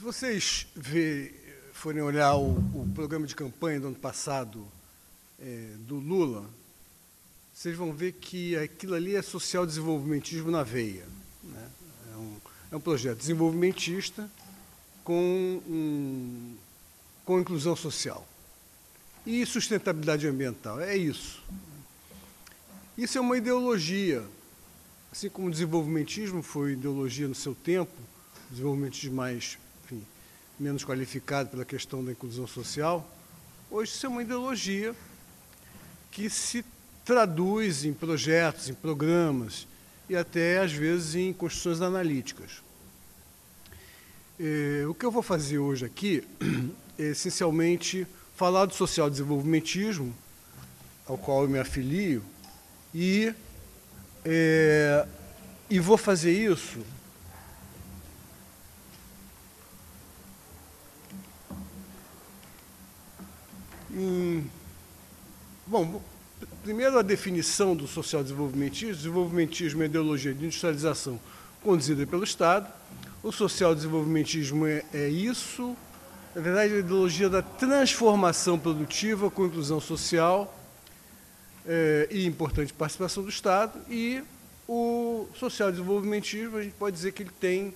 Se vocês forem olhar o, o, programa de campanha do ano passado é, do Lula, vocês vão ver que aquilo ali é social desenvolvimentismo na veia. Né? É, um, é, um, projeto desenvolvimentista com, um, com inclusão social. E sustentabilidade ambiental, é isso. Isso é uma ideologia. Assim como o desenvolvimentismo foi ideologia no seu tempo, desenvolvimentismo mais menos qualificado pela questão da inclusão social, hoje isso é uma ideologia que se traduz em projetos, em programas e até, às vezes, em construções analíticas. É, o que eu vou fazer hoje aqui é, essencialmente, falar do social-desenvolvimentismo, ao qual eu me afilio, e, é, e vou fazer isso Hum, bom, primeiro a definição do social-desenvolvimentismo. Desenvolvimentismo é ideologia de industrialização conduzida pelo Estado. O social-desenvolvimentismo é, é isso. Na verdade, é a ideologia da transformação produtiva com inclusão social é, e importante participação do Estado. E o social-desenvolvimentismo, a gente pode dizer que ele tem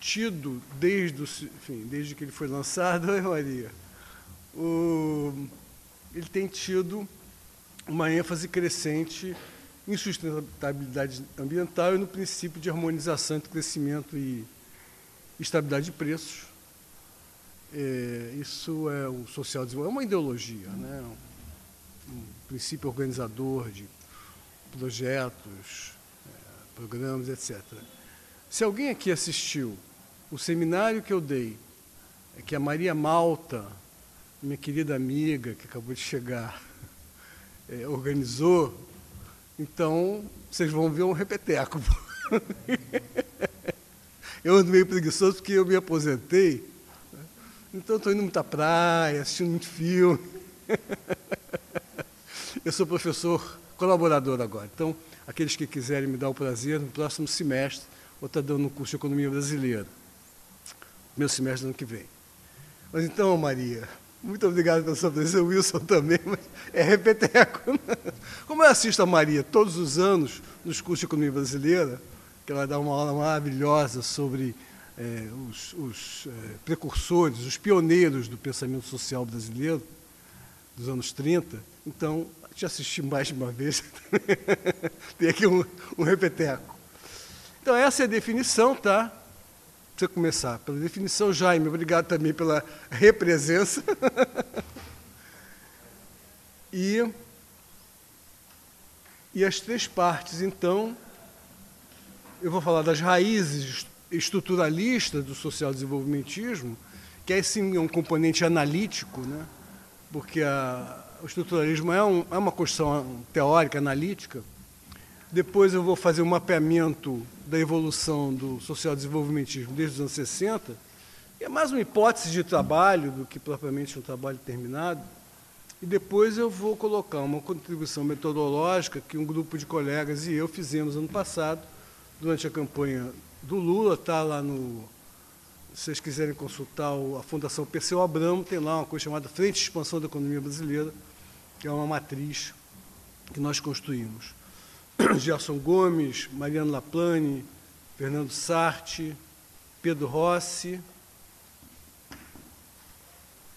tido, desde, enfim, desde que ele foi lançado, Maria, o, ele tem tido uma ênfase crescente em sustentabilidade ambiental e no princípio de harmonização entre crescimento e estabilidade de preços. É, isso é o social desenvolvimento, é uma ideologia, né? um, um princípio organizador de projetos, é, programas, etc. Se alguém aqui assistiu o seminário que eu dei, é que a Maria Malta minha querida amiga que acabou de chegar é, organizou, então vocês vão ver um repeteco. eu ando meio preguiçoso porque eu me aposentei, então estou indo muita praia, assistindo muito filme. eu sou professor colaborador agora, então aqueles que quiserem me dar o prazer, no próximo semestre, vou estar dando um curso de economia brasileira. Meu semestre do ano que vem. Mas então, Maria, muito obrigado pela sua presença, Wilson também, mas é repeteco. Como eu assisto a Maria todos os anos nos cursos de economia brasileira, que ela dá uma aula maravilhosa sobre é, os, os é, precursores, os pioneiros do pensamento social brasileiro, dos anos 30, então, te assisti mais de uma vez, tem aqui um, um repeteco. Então, essa é a definição, tá? Você começar. Pela definição, Jaime, obrigado também pela represença. e, e as três partes, então, eu vou falar das raízes estruturalistas do social-desenvolvimentismo, que é sim um componente analítico, né? porque a, o estruturalismo é, um, é uma construção teórica, analítica, depois eu vou fazer um mapeamento da evolução do social-desenvolvimentismo desde os anos 60, e é mais uma hipótese de trabalho do que propriamente um trabalho terminado. E depois eu vou colocar uma contribuição metodológica que um grupo de colegas e eu fizemos ano passado, durante a campanha do Lula, está lá no. Se vocês quiserem consultar a Fundação Perseu Abramo, tem lá uma coisa chamada Frente de Expansão da Economia Brasileira, que é uma matriz que nós construímos. Gerson Gomes, Mariano Laplane, Fernando Sarti, Pedro Rossi,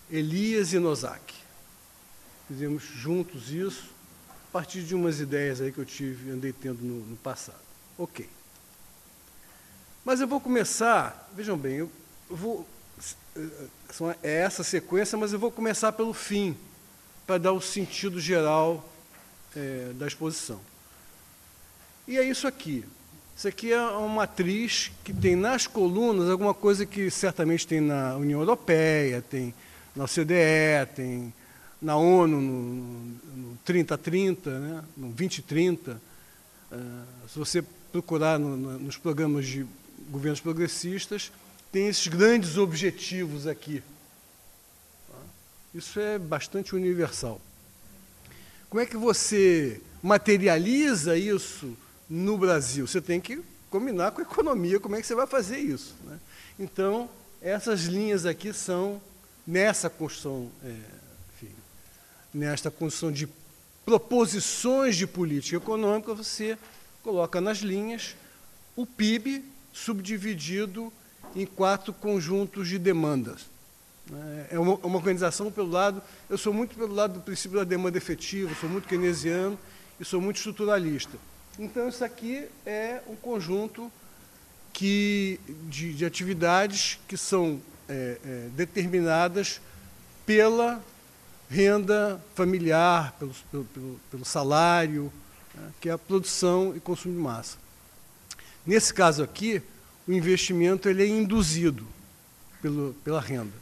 Elias e Nozak. Fizemos juntos isso, a partir de umas ideias aí que eu tive, andei tendo no, no passado. Ok. Mas eu vou começar, vejam bem, eu vou. É essa sequência, mas eu vou começar pelo fim, para dar o sentido geral é, da exposição. E é isso aqui. Isso aqui é uma matriz que tem nas colunas alguma coisa que certamente tem na União Europeia, tem na OCDE, tem na ONU no, no 3030, né, no 2030. Uh, eh, se você procurar no, no, nos programas de governos progressistas, tem esses grandes objetivos aqui. Isso é bastante universal. Como é que você materializa isso no Brasil. Você tem que combinar com a economia como é que você vai fazer isso. Né? Então, essas linhas aqui são, nessa construção, é, enfim, nesta construção de proposições de política econômica, você coloca nas linhas o PIB subdividido em quatro conjuntos de demandas. É uma, uma organização pelo lado, eu sou muito pelo lado do princípio da demanda efetiva, sou muito keynesiano e sou muito estruturalista. Então, isso aqui é um conjunto que, de, de atividades que são é, é, determinadas pela renda familiar, pelo, pelo, pelo salário, né, que é a produção e consumo de massa. Nesse caso aqui, o investimento ele é induzido pelo, pela renda.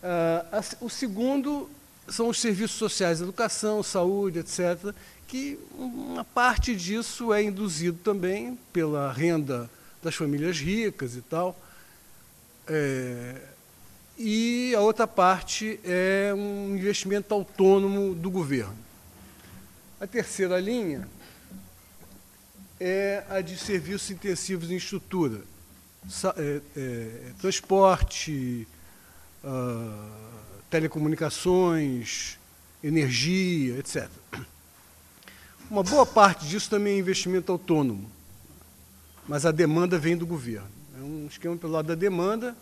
Uh, o segundo são os serviços sociais, educação, saúde, etc., que uma parte disso é induzido também pela renda das famílias ricas e tal. É, e a outra parte é um investimento autônomo do governo. A terceira linha é a de serviços intensivos em estrutura, é, é, transporte, uh, telecomunicações, energia, etc. Uma boa parte disso também é investimento autônomo, mas a demanda vem do governo. É um esquema pelo lado da demanda.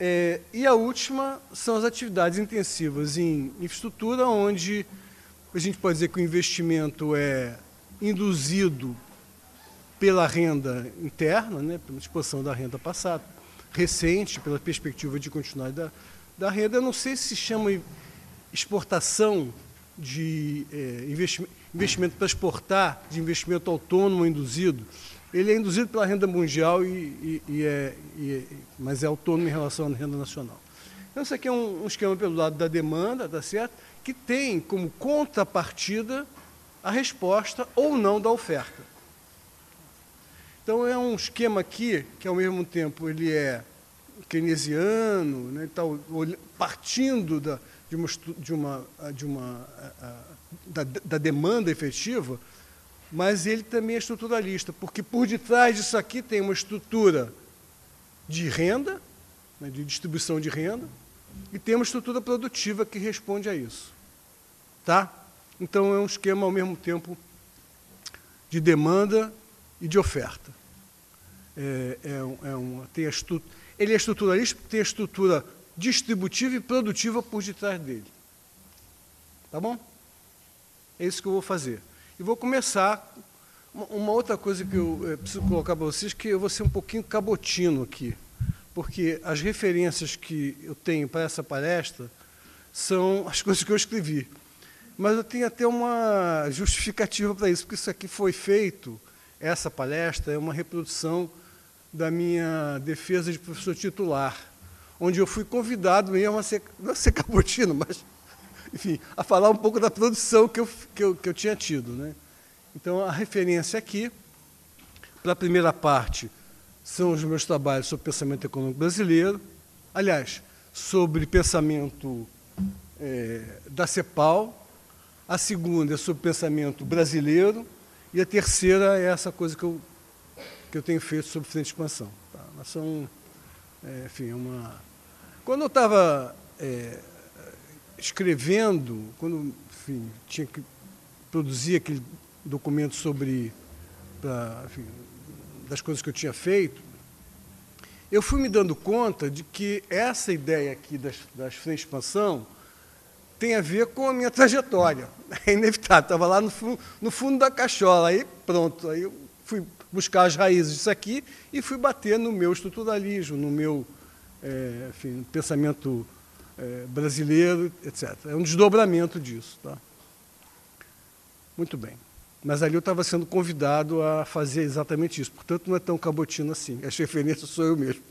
É, e a última são as atividades intensivas em infraestrutura, onde a gente pode dizer que o investimento é induzido pela renda interna, né, pela expansão da renda passada, recente, pela perspectiva de continuidade da, da renda. Eu não sei se chama exportação de é, investimento, investimento para exportar, de investimento autônomo induzido. Ele é induzido pela renda mundial, e, e, e é, e, mas é autônomo em relação à renda nacional. Então, isso aqui é um, um esquema pelo lado da demanda, tá certo? que tem como contrapartida a resposta ou não da oferta. Então é um esquema aqui que ao mesmo tempo ele é keynesiano, né, tá partindo da, de uma, de uma, de uma da, da, demanda efetiva, mas ele também é estruturalista, porque por detrás disso aqui tem uma estrutura de renda, né, de distribuição de renda, e tem uma estrutura produtiva que responde a isso. Tá? Então é um esquema ao mesmo tempo de demanda e de oferta. É, é, é uma, tem a estu, ele é estruturalista porque tem a estrutura distributiva e produtiva por detrás dele. Tá bom? É isso que eu vou fazer. E vou começar. Uma, outra coisa que eu é, preciso colocar para vocês, que eu vou ser um pouquinho cabotino aqui, porque as referências que eu tenho para essa palestra são as coisas que eu escrevi. Mas eu tenho até uma justificativa para isso, porque isso aqui foi feito, essa palestra é uma reprodução da minha defesa de professor titular, onde eu fui convidado mesmo a ser, não a ser cabotino, mas, enfim, a falar um pouco da produção que eu, que eu, que eu tinha tido. Né? Então, a referência aqui, para a primeira parte, são os meus trabalhos sobre pensamento econômico brasileiro, aliás, sobre pensamento é, da CEPAL, a segunda é sobre pensamento brasileiro, e a terceira é essa coisa que eu, que eu tenho feito sobre frente de expansão. Tá? Elas são, é, enfim, uma... Quando eu estava é, escrevendo, quando enfim, tinha que produzir aquele documento sobre, pra, enfim, das coisas que eu tinha feito, eu fui me dando conta de que essa ideia aqui das, das expansão tem a ver com a minha trajetória. É inevitável. Estava lá no, no, fundo da cachola. Aí pronto. Aí eu fui buscar as raízes disso aqui e fui bater no meu estruturalismo, no meu é, enfim, pensamento é, brasileiro, etc. É um desdobramento disso. Tá? Muito bem. Mas ali eu estava sendo convidado a fazer exatamente isso. Portanto, não é tão cabotino assim. As referências sou eu mesmo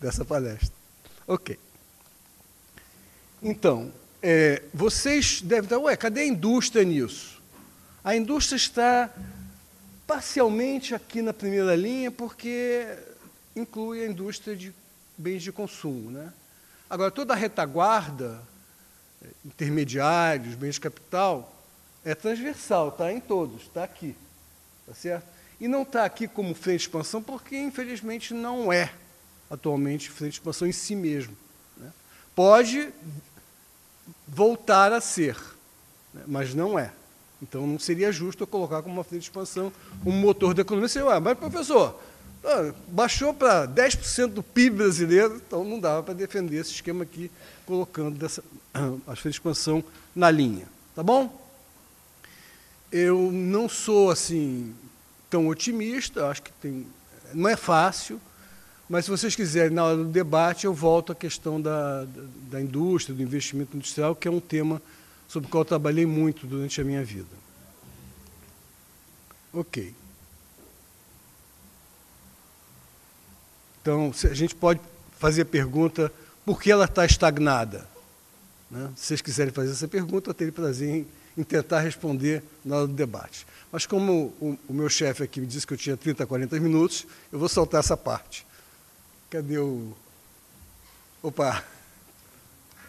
dessa palestra. Ok. Então, é, vocês devem estar, ué, cadê a indústria nisso? A indústria está parcialmente aqui na primeira linha, porque inclui a indústria de bens de consumo. Né? Agora, toda a retaguarda, intermediários, bens de capital, é transversal, está em todos, está aqui. Tá certo? E não está aqui como frente de expansão, porque, infelizmente, não é. atualmente frente de expansão em si mesmo. Né? Pode voltar a ser, né? mas não é. Então não seria justo eu colocar como uma frente de expansão um motor da economia. Você, ah, mas professor, ah, baixou para 10% do PIB brasileiro, então não dava para defender esse esquema aqui, colocando dessa, a frente de expansão na linha. Tá bom? Eu não sou assim tão otimista, acho que tem, não é fácil, mas se vocês quiserem, na hora do debate, eu volto à questão da, da indústria, do investimento industrial, que é um tema sobre o qual trabalhei muito durante a minha vida. Ok. Então, a gente pode fazer a pergunta por que ela está estagnada. Né? Se vocês quiserem fazer essa pergunta, eu teria prazer em, em tentar responder na hora do debate. Mas como o, o meu chefe aqui me disse que eu tinha 30, 40 minutos, eu vou saltar essa parte. Cadê o. Opa!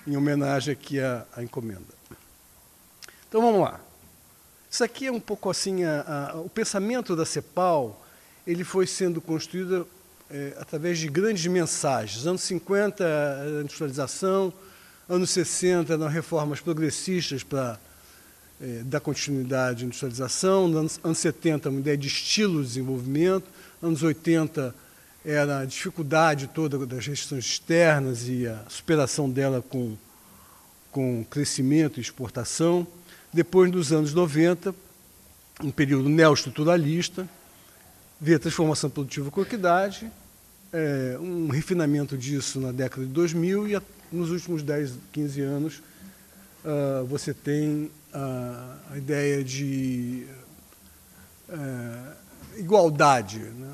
Em homenagem aqui à, à encomenda. Então vamos lá. Isso aqui é um pouco assim, a, a, o pensamento da CEPAL, ele foi sendo construído é, através de grandes mensagens. Anos 50, a industrialização, anos 60, eram reformas progressistas para é, dar continuidade à industrialização, anos, anos 70, uma ideia de estilo de desenvolvimento, anos 80, era a dificuldade toda das restrições externas e a superação dela com, com crescimento e exportação. Depois, nos anos 90, um período neoestruturalista, veio a transformação produtiva com equidade, é, um refinamento disso na década de 2000 e a, nos últimos 10, 15 anos uh, você tem uh, a ideia de uh, igualdade, né?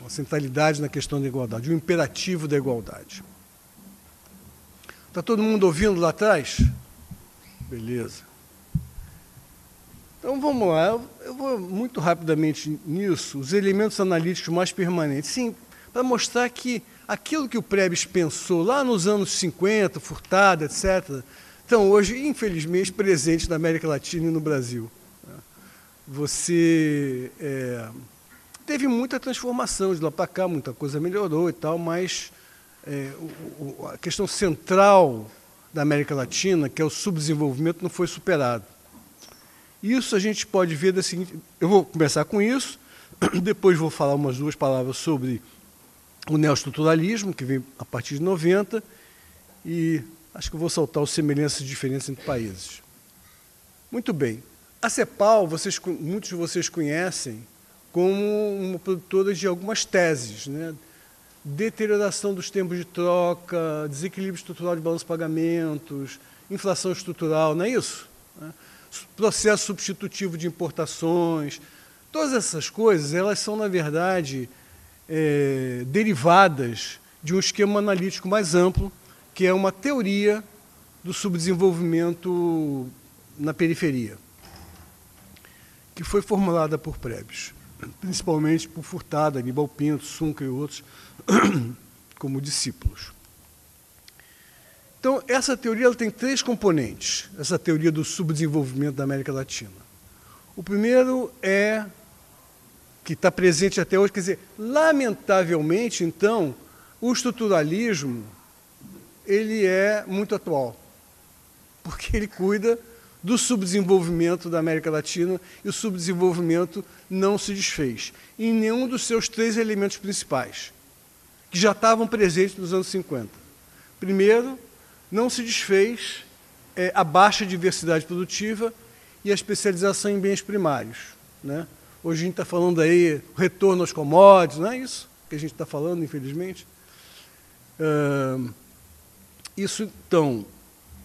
uma centralidade na questão da igualdade, o imperativo da igualdade. Está todo mundo ouvindo lá atrás? Beleza. Então vamos lá, eu vou muito rapidamente nisso, os elementos analíticos mais permanentes. Sim, para mostrar que aquilo que o Prebes pensou lá nos anos 50, Furtado, etc., estão hoje, infelizmente, presentes na América Latina e no Brasil. Você é, teve muita transformação de lá para cá, muita coisa melhorou e tal, mas é, o, a questão central da América Latina, que é o subdesenvolvimento, não foi superado. Isso a gente pode ver da seguinte. Eu vou começar com isso, depois vou falar umas duas palavras sobre o neoestruturalismo, que vem a partir de 90, e acho que vou saltar os semelhanças e diferenças entre países. Muito bem. A CEPAL, vocês, muitos de vocês conhecem como uma produtora de algumas teses, né? deterioração dos tempos de troca, desequilíbrio estrutural de balanço de pagamentos, inflação estrutural, não é isso? Processo substitutivo de importações, todas essas coisas, elas são, na verdade, é, derivadas de um esquema analítico mais amplo, que é uma teoria do subdesenvolvimento na periferia, que foi formulada por Prebes, principalmente por Furtado, Aníbal Pinto, Sunca e outros, como discípulos. Então, essa teoria ela tem três componentes, essa teoria do subdesenvolvimento da América Latina. O primeiro é que está presente até hoje, quer dizer, lamentavelmente, então, o estruturalismo ele é muito atual, porque ele cuida do subdesenvolvimento da América Latina e o subdesenvolvimento não se desfez em nenhum dos seus três elementos principais, que já estavam presentes nos anos 50. Primeiro, não se desfez é, a baixa diversidade produtiva e a especialização em bens primários. Né? Hoje a gente está falando aí retorno aos commodities, não é isso que a gente está falando, infelizmente? Uh, isso, então,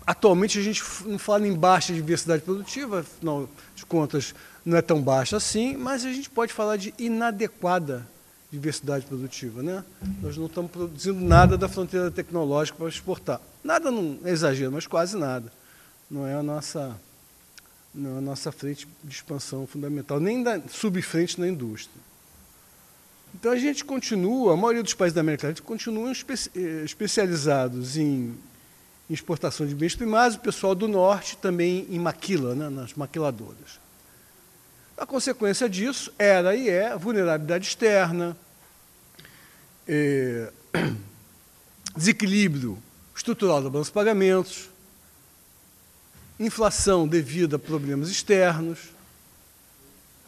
atualmente a gente não fala em baixa diversidade produtiva, afinal de contas não é tão baixa assim, mas a gente pode falar de inadequada diversidade produtiva. Né? Nós não estamos produzindo nada da fronteira tecnológica para exportar. Nada não é exagero, mas quase nada. Não é a nossa, não é a nossa frente de expansão fundamental, nem da subfrente na indústria. Então a gente continua, a maioria dos países da América Latina continuam espe eh, especializados em, exportação de bens primários, o pessoal do norte também em maquila, né, nas maquiladoras. A consequência disso era e é vulnerabilidade externa, é, desequilíbrio estrutural da balança de pagamentos, inflação devido a problemas externos.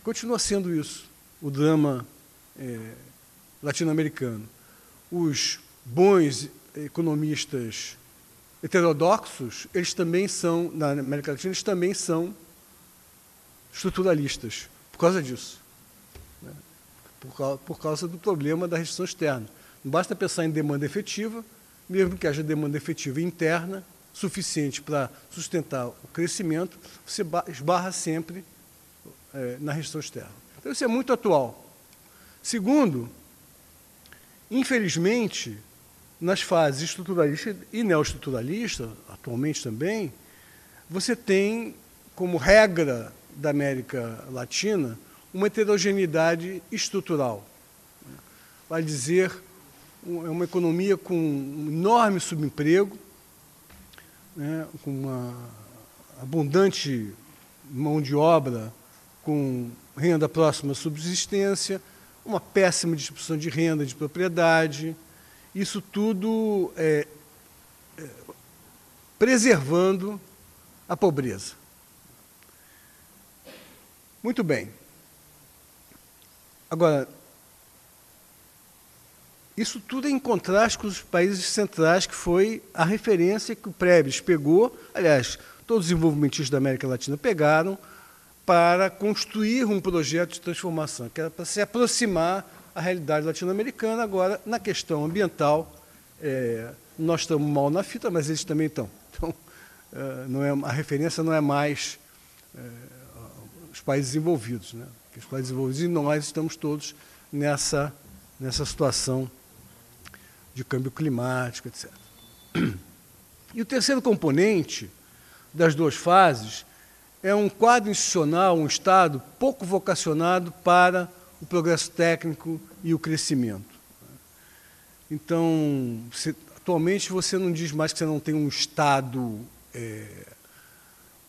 Continua sendo isso o drama é, latino-americano. Os bons economistas heterodoxos, eles também são, na América Latina, eles também são estruturalistas, por causa disso. Né? Por, por causa do problema da restrição externa. Não basta pensar em demanda efetiva, mesmo que haja demanda efetiva interna, suficiente para sustentar o crescimento, você esbarra sempre é, na restrição externa. Então, isso é muito atual. Segundo, infelizmente, nas fases estruturalista e neoestruturalista, atualmente também, você tem como regra da América Latina uma heterogeneidade estrutural. Vai dizer, é uma economia com um enorme subemprego, né, com uma abundante mão de obra com renda próxima à subsistência, uma péssima distribuição de renda de propriedade, isso tudo é, é, preservando a pobreza. Muito bem. Agora, isso tudo é em contraste com os países centrais, que foi a referência que o Prebes pegou, aliás, todos os desenvolvimentistas da América Latina pegaram, para construir um projeto de transformação, que era para se aproximar à realidade latino-americana. Agora, na questão ambiental, é, nós estamos mal na fita, mas eles também estão. Então, é, não é, a referência não é mais é, os países desenvolvidos. Né? Os países desenvolvidos e nós estamos todos nessa, nessa situação de câmbio climático, etc. E o terceiro componente das duas fases é um quadro institucional, um Estado pouco vocacionado para o progresso técnico e o crescimento. Então, atualmente você não diz mais que você não tem um Estado. É,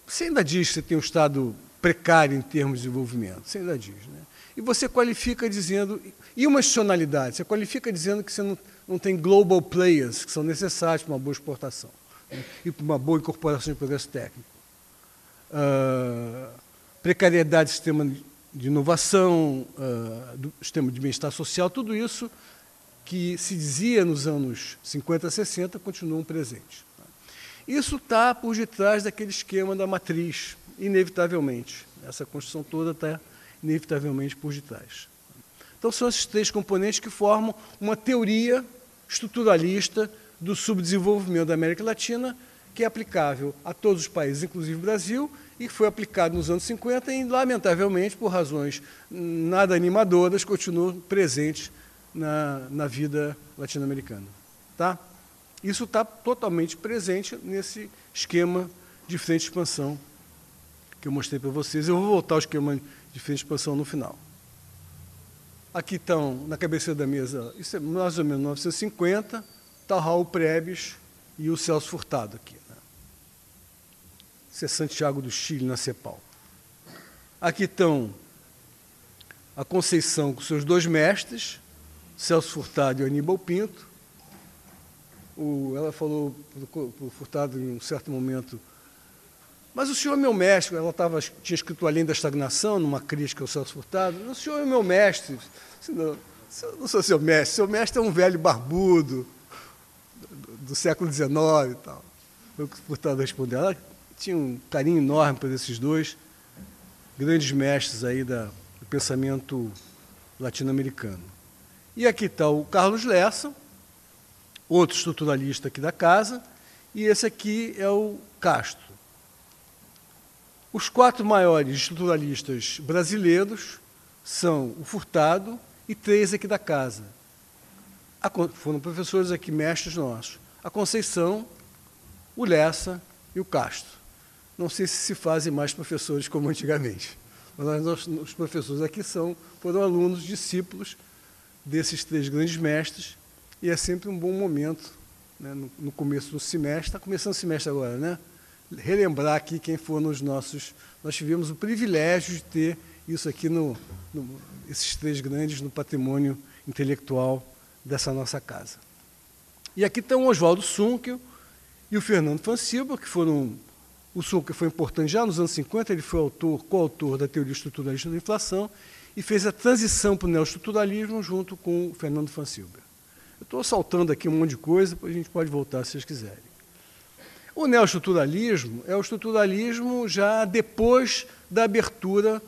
você ainda diz que você tem um Estado precário em termos de desenvolvimento, você ainda diz. Né? E você qualifica dizendo. E uma institucionalidade, você qualifica dizendo que você não, não tem global players que são necessários para uma boa exportação né? e para uma boa incorporação de progresso técnico uh, precariedade do sistema de inovação, uh, do sistema de bem-estar social, tudo isso que se dizia nos anos 50, 60, continuam presentes. Isso está por detrás daquele esquema da matriz, inevitavelmente. Essa construção toda está inevitavelmente por detrás. Então, são esses três componentes que formam uma teoria estruturalista do subdesenvolvimento da América Latina, que é aplicável a todos os países, inclusive o Brasil, e que foi aplicado nos anos 50 e, lamentavelmente, por razões nada animadoras, continua presente na, na vida latino-americana. Tá? Isso está totalmente presente nesse esquema de frente de expansão que eu mostrei para vocês. Eu vou voltar ao esquema de frente de expansão no final. Aqui estão, na cabeceira da mesa, isso é mais ou menos 1950, está Raul Prebes e o Celso Furtado aqui. Isso é Santiago do Chile, na CEPAL. Aqui estão a Conceição com seus dois mestres, Celso Furtado e Aníbal Pinto. O, ela falou para o Furtado em um certo momento, mas o senhor é meu mestre, ela tava, tinha escrito Além da Estagnação, numa crítica ao Celso Furtado, o senhor é meu mestre. Não, não sou seu mestre, seu mestre é um velho barbudo do, do século XIX e tal. Foi o que o Furtado respondeu. Ela tinha um carinho enorme por esses dois grandes mestres aí da, do pensamento latino-americano. E aqui está o Carlos Lessa, outro estruturalista aqui da casa, e esse aqui é o Castro. Os quatro maiores estruturalistas brasileiros são o Furtado e três aqui da casa. foram professores aqui, mestres nossos. A Conceição, o Lessa e o Castro. Não sei se se fazem mais professores como antigamente. Mas nós, os professores aqui são, foram alunos, discípulos desses três grandes mestres, e é sempre um bom momento, né, no, no, começo do semestre, está começando o semestre agora, né? Relembrar aqui quem foram os nossos. Nós tivemos o privilégio de ter isso aqui, no, no esses três grandes, no patrimônio intelectual dessa nossa casa. E aqui estão o Oswaldo Sunkel e o Fernando Fanciba, que foram. O Sunkel foi importante já nos anos 50, ele foi autor, coautor da teoria estruturalista da inflação e fez a transição para o neoestruturalismo junto com o Fernando Fanciba. Eu estou saltando aqui um monte de coisa, depois a gente pode voltar se vocês quiserem. O neoestruturalismo é o estruturalismo já depois da abertura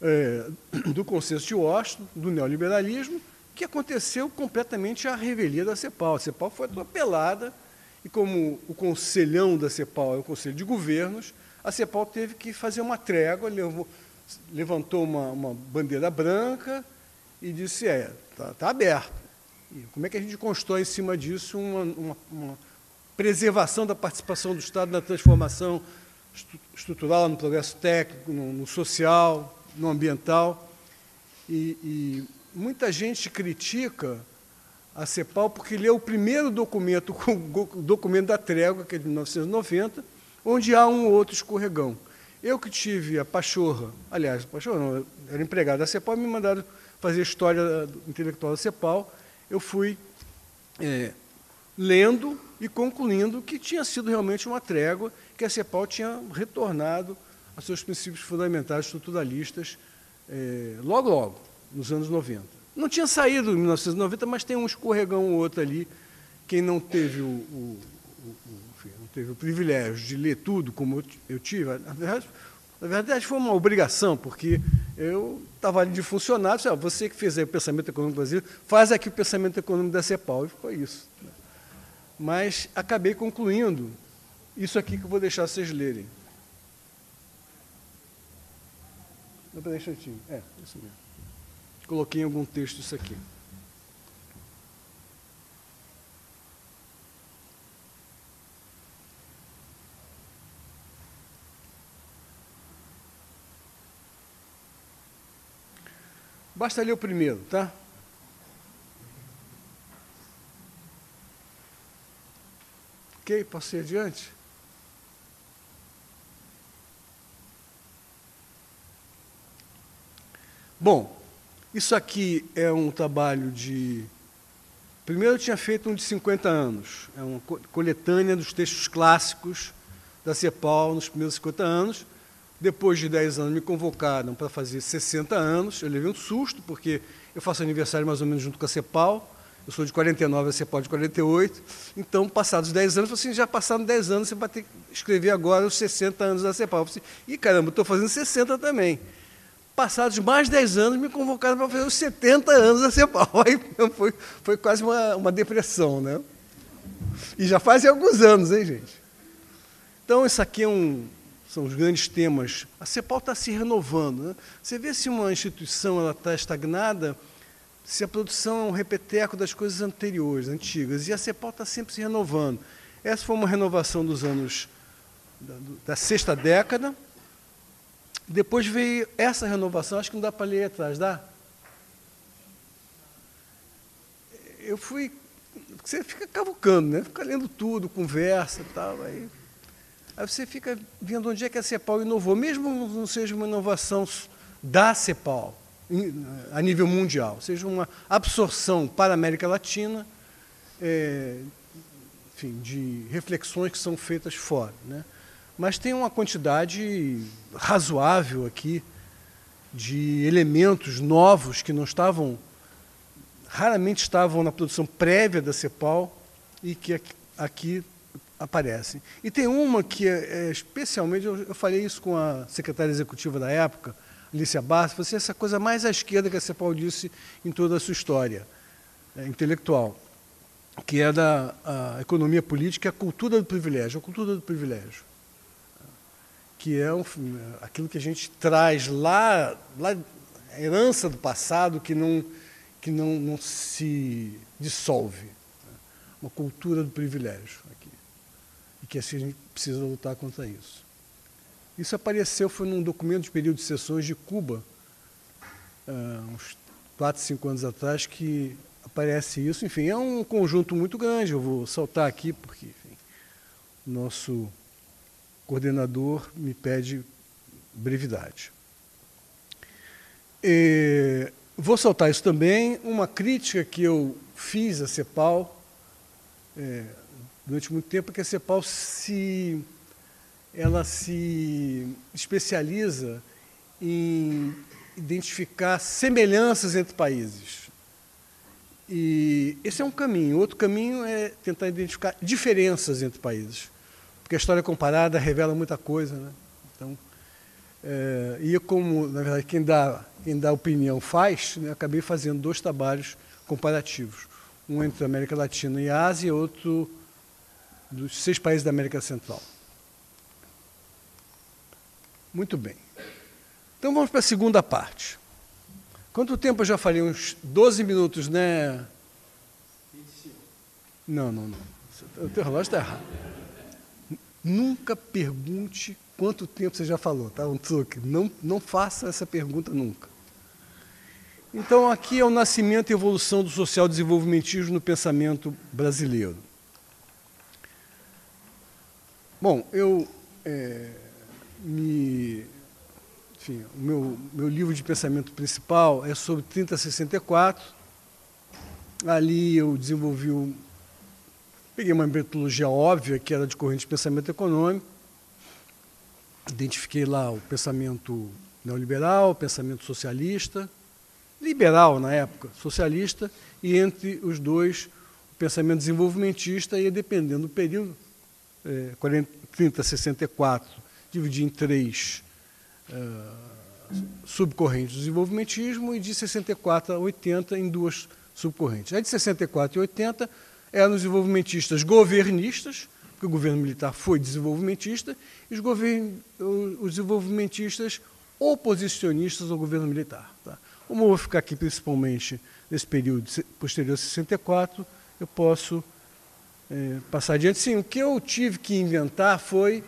é, do consenso de Washington, do neoliberalismo, que aconteceu completamente a revelia da CEPAL. A CEPAL foi atropelada e, como o conselhão da CEPAL é o Conselho de Governos, a CEPAL teve que fazer uma trégua, levou, levantou uma, uma, bandeira branca e disse: é, está tá aberto. Como é que a gente constrói em cima disso uma, uma, uma preservação da participação do Estado na transformação estrutural, no progresso técnico, no, no social, no ambiental? E, e muita gente critica a CEPAL porque leu o primeiro documento, o documento da trégua, que é de 1990, onde há um ou outro escorregão. Eu que tive a pachorra, aliás, a pachorra não, era empregado da CEPAL, me mandaram fazer história intelectual da CEPAL, eu fui é, lendo e concluindo que tinha sido realmente uma trégua, que a CEPAL tinha retornado a seus princípios fundamentais estruturalistas é, logo, logo nos anos 90. Não tinha saído em 1990, mas tem um escorregão ou outro ali. Quem não teve o, o, o, enfim, não teve o privilégio de ler tudo como eu tive, na verdade, na verdade foi uma obrigação, porque eu estava ali de funcionário, disse, ah, você que aí o pensamento econômico do Brasil, faz aqui o pensamento econômico da CEPAL, e foi isso. Mas acabei concluindo isso aqui que eu vou deixar vocês lerem. Não, deixa eu É, isso mesmo. Coloquei em algum texto isso aqui. Basta ler o primeiro, tá? Ok, posso ir adiante? Bom, isso aqui é um trabalho de. Primeiro eu tinha feito um de 50 anos, é uma coletânea dos textos clássicos da CEPAL nos primeiros 50 anos. Depois de 10 anos me convocaram para fazer 60 anos. Eu levei um susto, porque eu faço aniversário mais ou menos junto com a CEPAL. Eu sou de 49, a CEPAL de 48. Então, passados 10 anos, eu falei assim, já passaram 10 anos, você vai ter que escrever agora os 60 anos da CEPAL. Eu falei assim, e caramba, estou fazendo 60 também passados mais de 10 anos, me convocaram para fazer os 70 anos da CEPAL. Aí foi, foi quase uma, uma depressão, né? E já fazem alguns anos, hein, gente? Então, isso aqui é um, são os grandes temas. A CEPAL está se renovando. Né? Você vê se uma instituição está estagnada, se a produção é um repeteco das coisas anteriores, antigas. E a CEPAL está sempre se renovando. Essa foi uma renovação dos anos da, da sexta década, depois veio essa renovação, acho que não dá para ler atrás, dá? Eu fui. Você fica cavucando, né? Fica lendo tudo, conversa e tal. Aí, aí você fica vendo onde é que a CEPAL inovou, mesmo não seja uma inovação da CEPAL, a nível mundial, seja uma absorção para a América Latina, é, enfim, de reflexões que são feitas fora. Né? mas tem uma quantidade razoável aqui de elementos novos que não estavam, raramente estavam na produção prévia da CEPAL e que aqui, aparecem. E tem uma que é, é especialmente, eu, eu, falei isso com a secretária executiva da época, Alicia Barça, você essa coisa mais à esquerda que a CEPAL disse em toda a sua história é, intelectual, que é da economia política, a cultura do privilégio, a cultura do privilégio que é um, aquilo que a gente traz lá, lá a herança do passado que não, que não, não se dissolve. Né? Uma cultura do privilégio. E que a gente precisa lutar contra isso. Isso apareceu, foi num documento de período de sessões de Cuba, uh, uns 4, 5 anos atrás, que aparece isso. Enfim, é um conjunto muito grande, eu vou saltar aqui, porque enfim, nosso coordenador me pede brevidade. E vou soltar isso também. Uma crítica que eu fiz à CEPAL é, durante muito tempo, que a CEPAL se, ela se especializa em identificar semelhanças entre países. E esse é um caminho. Outro caminho é tentar identificar diferenças entre países, porque a história comparada revela muita coisa. Né? Então, é, e como, na verdade, quem dá, quem dá opinião faz, né, acabei fazendo dois trabalhos comparativos. Um entre a América Latina e a Ásia outro dos seis países da América Central. Muito bem. Então vamos para a segunda parte. Quanto tempo eu já falei? Uns 12 minutos, né? 25. Não, não, não. O teu relógio está errado. Nunca pergunte quanto tempo você já falou, tá? Um truque. Não, não faça essa pergunta nunca. Então, aqui é o nascimento e evolução do social desenvolvimentismo no pensamento brasileiro. Bom, eu é, me. Enfim, o meu, meu livro de pensamento principal é sobre 3064. Ali eu desenvolvi. Um, peguei uma metodologia óbvia, que era de corrente de pensamento econômico. Identifiquei lá o pensamento neoliberal, o pensamento socialista liberal na época, socialista, e entre os dois o pensamento desenvolvimentista, e dependendo do período, é, 40, 30, 64, dividi em três uh, subcorrentes do desenvolvimentismo, e de 64 a 80 em duas subcorrentes. A de 64 e 80 eram os desenvolvimentistas governistas, porque o governo militar foi desenvolvimentista, e os, govern, os desenvolvimentistas oposicionistas ao governo militar. Tá? Como eu vou ficar aqui principalmente nesse período posterior a 64, eu posso é, passar adiante. Sim, o que eu tive que inventar foi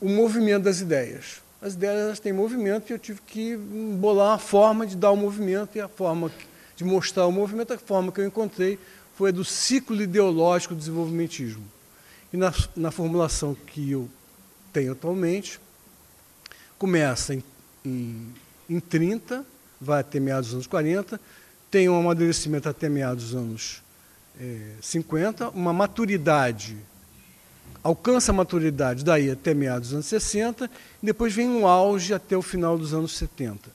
o movimento das ideias. As ideias têm movimento e eu tive que bolar uma forma de dar o movimento e a forma de mostrar o movimento, a forma que eu encontrei foi a do ciclo ideológico do desenvolvimentismo. E na, na formulação que eu tenho atualmente, começa em, em, em 30, vai até meados dos anos 40, tem um amadurecimento até meados dos anos 50, uma maturidade, alcança a maturidade daí até meados dos anos 60, e depois vem um auge até o final dos anos 70.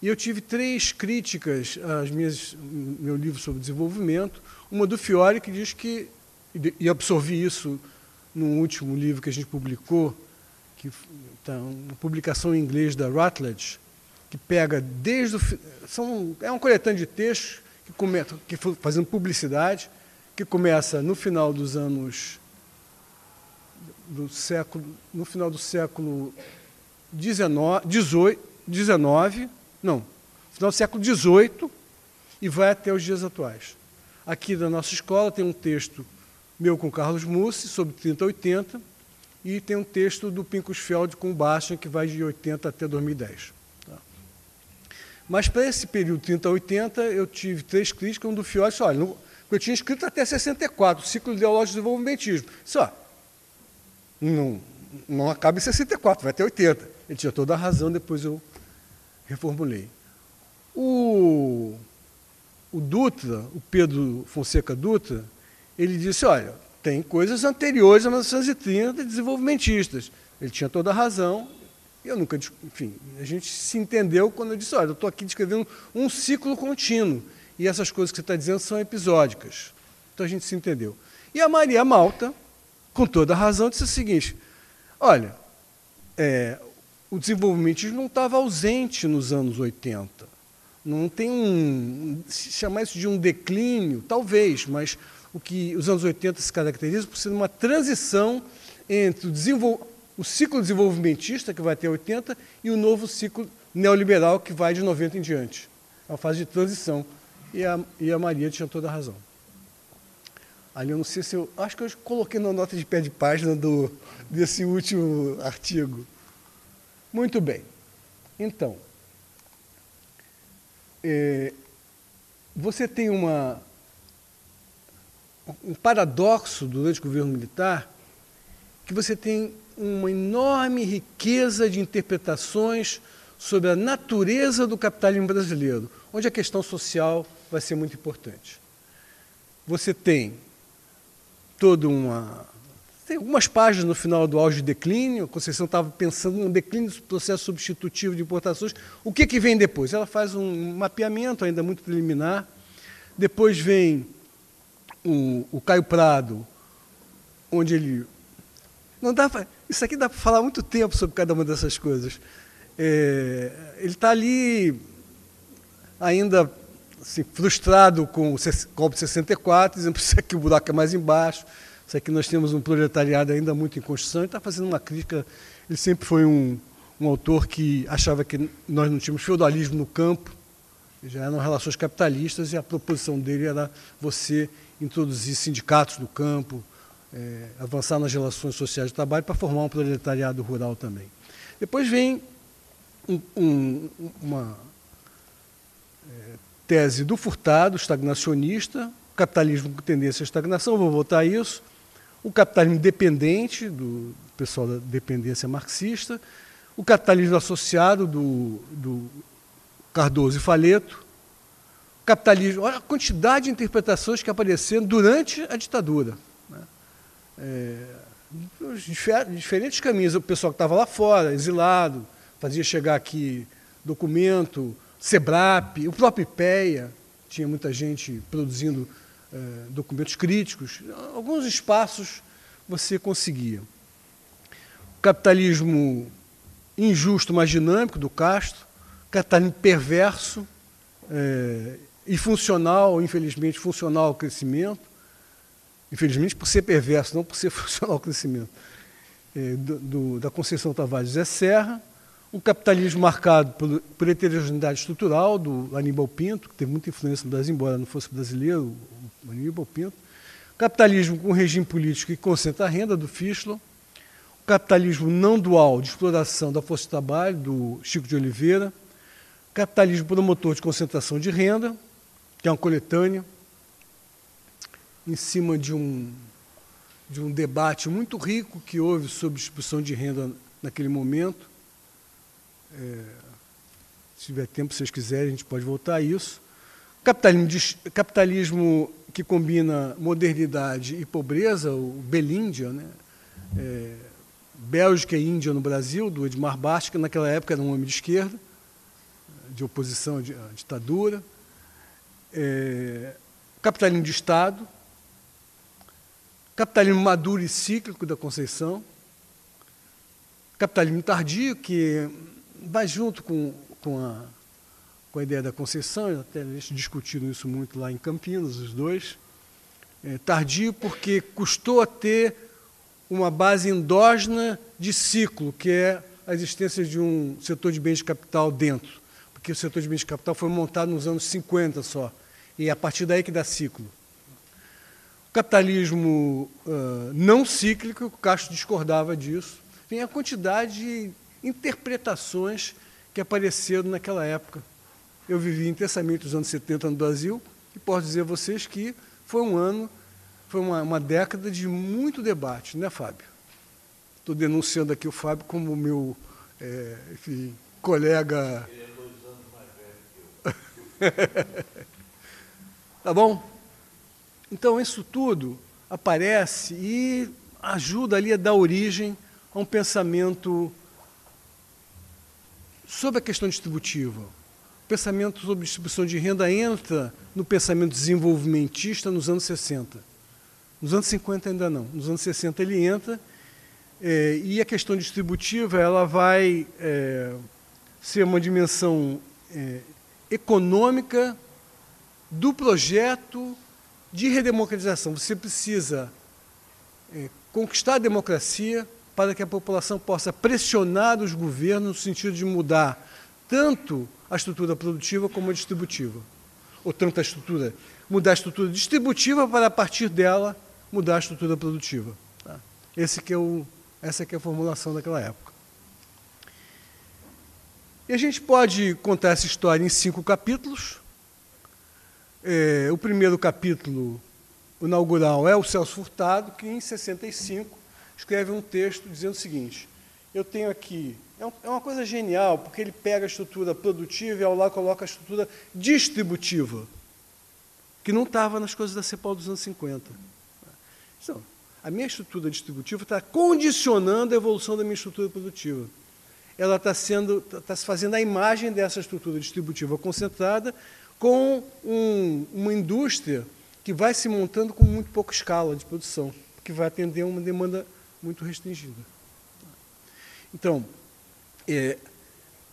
E eu tive três críticas às minhas meu livro sobre desenvolvimento, uma do Fiore que diz que e absorvi isso no último livro que a gente publicou, que tá uma publicação em inglês da Routledge, que pega desde o. São, é uma coletânea de textos que, começa, que fazendo publicidade, que começa no final dos anos do século, no final do século XIX, 18, 19, não, final do século XVIII e vai até os dias atuais. Aqui da nossa escola tem um texto meu com Carlos Mussi, sobre 30 a 80, e tem um texto do Pinkusfeld com Bastian, que vai de 80 até 2010. Mas para esse período 30 a 80, eu tive três críticas, um do Fiore, disse, olha, eu tinha escrito até 64, o ciclo ideológico do desenvolvimentismo. Disse, ó, não, não acaba em 64, vai até 80. Ele tinha toda a razão, depois eu reformulei. O, o Dutra, o Pedro Fonseca Dutra, ele disse, olha, tem coisas anteriores a 1930 desenvolvimentistas. Ele tinha toda a razão, eu nunca, enfim, a gente se entendeu quando eu disse, olha, eu estou aqui descrevendo um ciclo contínuo, e essas coisas que você está dizendo são episódicas. Então a gente se entendeu. E a Maria Malta, com toda a razão, disse o seguinte, olha, é, o desenvolvimentismo não estava ausente nos anos 80. Não tem um. chamar isso de um declínio, talvez, mas o que os anos 80 se caracterizam por ser uma transição entre o desenvolvimento o ciclo desenvolvimentista, que vai até 80, e o novo ciclo neoliberal, que vai de 90 em diante. É uma fase de transição. E a, e a Maria tinha toda a razão. Ali eu não sei se eu. Acho que eu coloquei na nota de pé de página do, desse último artigo. Muito bem. Então, é, você tem uma, um paradoxo durante o governo militar que você tem uma enorme riqueza de interpretações sobre a natureza do capitalismo brasileiro, onde a questão social vai ser muito importante. Você tem toda uma. Tem algumas páginas no final do auge de declínio, a Conceição estava pensando no declínio do processo substitutivo de importações. O que, que vem depois? Ela faz um mapeamento ainda muito preliminar. Depois vem o, o Caio Prado, onde ele. Não dá pra, isso aqui dá para falar muito tempo sobre cada uma dessas coisas. É, ele está ali ainda assim, frustrado com o COP 64, dizendo que aqui o buraco é mais embaixo, isso aqui nós temos um proletariado ainda muito em construção, e está fazendo uma crítica. Ele sempre foi um, um autor que achava que nós não tínhamos feudalismo no campo, já eram relações capitalistas, e a proposição dele era você introduzir sindicatos no campo, é, avançar nas relações sociais de trabalho para formar um proletariado rural também. Depois vem um, um, uma é, tese do Furtado, estagnacionista, capitalismo com tendência à estagnação, vou voltar a isso, o capitalismo dependente, do pessoal da dependência marxista, o capitalismo associado do, do Cardoso e Faleto, capitalismo, olha a quantidade de interpretações que apareceram durante a ditadura. É, diferentes caminhos, o pessoal que estava lá fora, exilado, fazia chegar aqui documento, SEBRAP, o próprio IPEA, tinha muita gente produzindo é, documentos críticos, alguns espaços você conseguia. O capitalismo injusto, mas dinâmico do Castro, capitalismo perverso é, e funcional, infelizmente, funcional ao crescimento, infelizmente por ser perverso, não por ser funcional ao crescimento, é, do, do, da Conceição Tavares Zé Serra, um capitalismo marcado por, por heterogeneidade estrutural do Aníbal Pinto, que teve muita influência no Brasil, embora não fosse brasileiro, o Aníbal Pinto. Capitalismo com regime político que concentra a renda, do Fischler. O capitalismo não dual de exploração da força de trabalho, do Chico de Oliveira. Capitalismo promotor de concentração de renda, que é uma coletânea, em cima de um, de um debate muito rico que houve sobre distribuição de renda naquele momento é, se tiver tempo, se vocês quiserem, a gente pode voltar a isso. Capitalismo, capitalismo que combina modernidade e pobreza, o Belíndia, né? É, Bélgica e Índia no Brasil, do Edmar Bast, que naquela época era um homem de esquerda, de oposição à ditadura. É, capitalismo de Estado, capitalismo maduro e cíclico da Conceição, capitalismo tardio, que vai junto com, com, a, com a ideia da concessão, até eles discutiram isso muito lá em Campinas, os dois. É, tardio porque custou a ter uma base endógena de ciclo, que é a existência de um setor de bens de capital dentro. Porque o setor de bens de capital foi montado nos anos 50 só, e é a partir daí que dá ciclo. Capitalismo uh, não cíclico, o Castro discordava disso. Tem a quantidade interpretações que apareceram naquela época. Eu vivi intensamente os anos 70 no Brasil e posso dizer a vocês que foi um ano, foi uma, uma década de muito debate, né, Fábio? Estou denunciando aqui o Fábio como meu é, enfim, colega. Ele é dois anos mais velho que eu. tá bom? Então, isso tudo aparece e ajuda ali a dar origem a um pensamento Sobre a questão distributiva, o pensamento sobre distribuição de renda entra no pensamento desenvolvimentista nos anos 60. Nos anos 50 ainda não. Nos anos 60 ele entra é, e a questão distributiva ela vai é, ser uma dimensão é, econômica do projeto de redemocratização. Você precisa é, conquistar a democracia para que a população possa pressionar os governos no sentido de mudar tanto a estrutura produtiva como a distributiva. Ou tanto a estrutura, mudar a estrutura distributiva para, a partir dela, mudar a estrutura produtiva. Tá? Esse que é o, essa que é a formulação daquela época. E a gente pode contar essa história em cinco capítulos. É, o primeiro capítulo, inaugural, é o Celso Furtado, que em 65 escreve um texto dizendo o seguinte: eu tenho aqui. É, é uma coisa genial, porque ele pega a estrutura produtiva e ao lado coloca a estrutura distributiva, que não estava nas coisas da CEPAL dos anos 50. Então, a minha estrutura distributiva está condicionando a evolução da minha estrutura produtiva. Ela está sendo, está se fazendo a imagem dessa estrutura distributiva concentrada com um, uma indústria que vai se montando com muito pouca escala de produção, que vai atender uma demanda muito restringida. Então, é,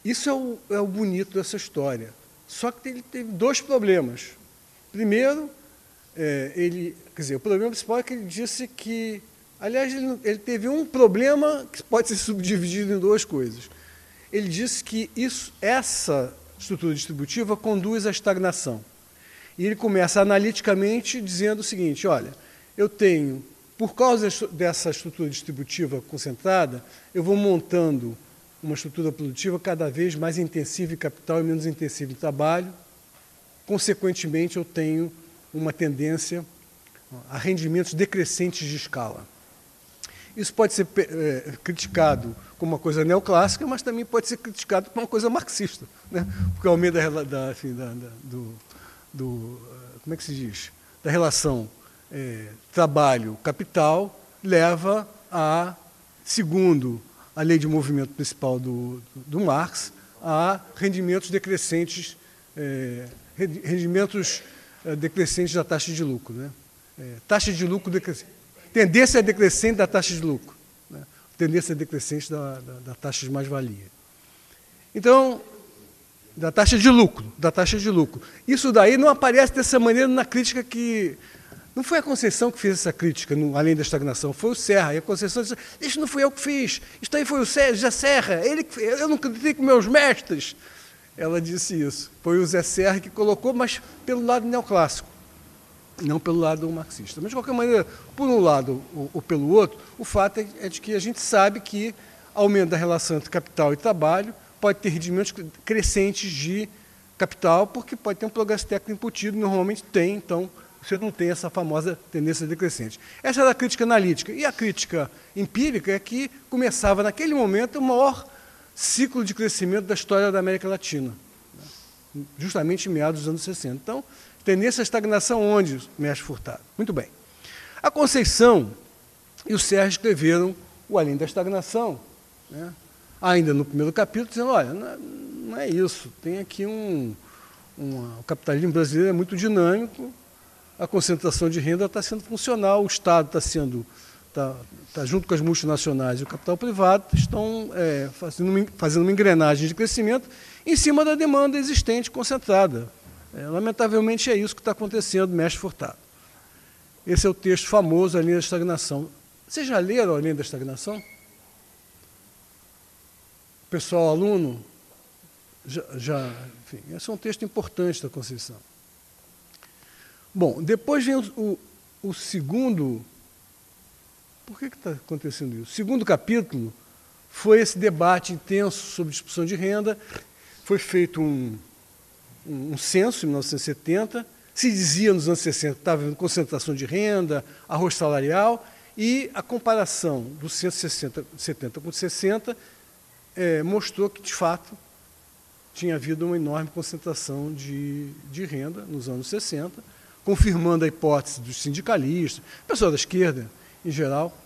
isso é o, é o bonito dessa história. Só que ele teve dois problemas. Primeiro, é, ele, quer dizer, o problema principal é que ele disse que, aliás, ele, ele, teve um problema que pode ser subdividido em duas coisas. Ele disse que isso, essa estrutura distributiva conduz à estagnação. E ele começa analiticamente dizendo o seguinte: olha, eu tenho, por causa dessa estrutura distributiva concentrada, eu vou montando uma estrutura produtiva cada vez mais intensiva em capital e menos intensiva em trabalho. Consequentemente, eu tenho uma tendência a rendimentos decrescentes de escala. Isso pode ser é, criticado como uma coisa neoclássica, mas também pode ser criticado como uma coisa marxista, né? porque ao meio da, da, enfim, da, da do, do, como é que se diz, da relação é, trabalho-capital leva a, segundo a lei de movimento principal do, do, Marx, a rendimentos decrescentes, é, rendimentos decrescentes da taxa de lucro. Né? É, taxa de lucro decrescente. Tendência decrescente da taxa de lucro. Né? Tendência decrescente da, da, da taxa de mais-valia. Então, da taxa de lucro, da taxa de lucro. Isso daí não aparece dessa maneira na crítica que não foi a Conceição que fez essa crítica, no, além da estagnação, foi o Serra. E a Conceição disse: Isso não fui eu que fiz, isso aí foi o Zé Serra, ele, eu não critico meus mestres. Ela disse isso. Foi o Zé Serra que colocou, mas pelo lado neoclássico, não pelo lado marxista. Mas, de qualquer maneira, por um lado ou, pelo outro, o fato é, é de que a gente sabe que aumento da relação entre capital e trabalho pode ter rendimentos crescentes de capital, porque pode ter um progresso técnico embutido, normalmente tem, então você não tem essa famosa tendência decrescente. Essa era a crítica analítica. E a crítica empírica é que começava, naquele momento, o maior ciclo de crescimento da história da América Latina, né? justamente em meados dos anos 60. Então, tendência à estagnação onde, mestre Furtado? Muito bem. A Conceição e o Sérgio escreveram o Além da Estagnação, né? ainda no primeiro capítulo, dizendo, olha, não é, não é isso, tem aqui um, um, O capitalismo brasileiro é muito dinâmico, a concentração de renda está sendo funcional, o Estado está sendo. Está, está junto com as multinacionais e o capital privado, estão é, fazendo, uma, fazendo uma engrenagem de crescimento em cima da demanda existente concentrada. É, lamentavelmente é isso que está acontecendo, mestre Furtado. Esse é o texto famoso, A Linha da Estagnação. Vocês já leram A Linha da Estagnação? pessoal aluno, já, já enfim, esse é um texto importante da Conceição. Bom, depois vem o, o, o segundo. Por que está acontecendo isso? O segundo capítulo foi esse debate intenso sobre distribuição de renda. Foi feito um, um, censo em 1970. Se dizia nos anos 60 que estava havendo concentração de renda, arroz salarial, e a comparação do 170 com 60 é, mostrou que, de fato, tinha havido uma enorme concentração de, de renda nos anos 60, confirmando a hipótese dos sindicalistas, pessoal da esquerda em geral.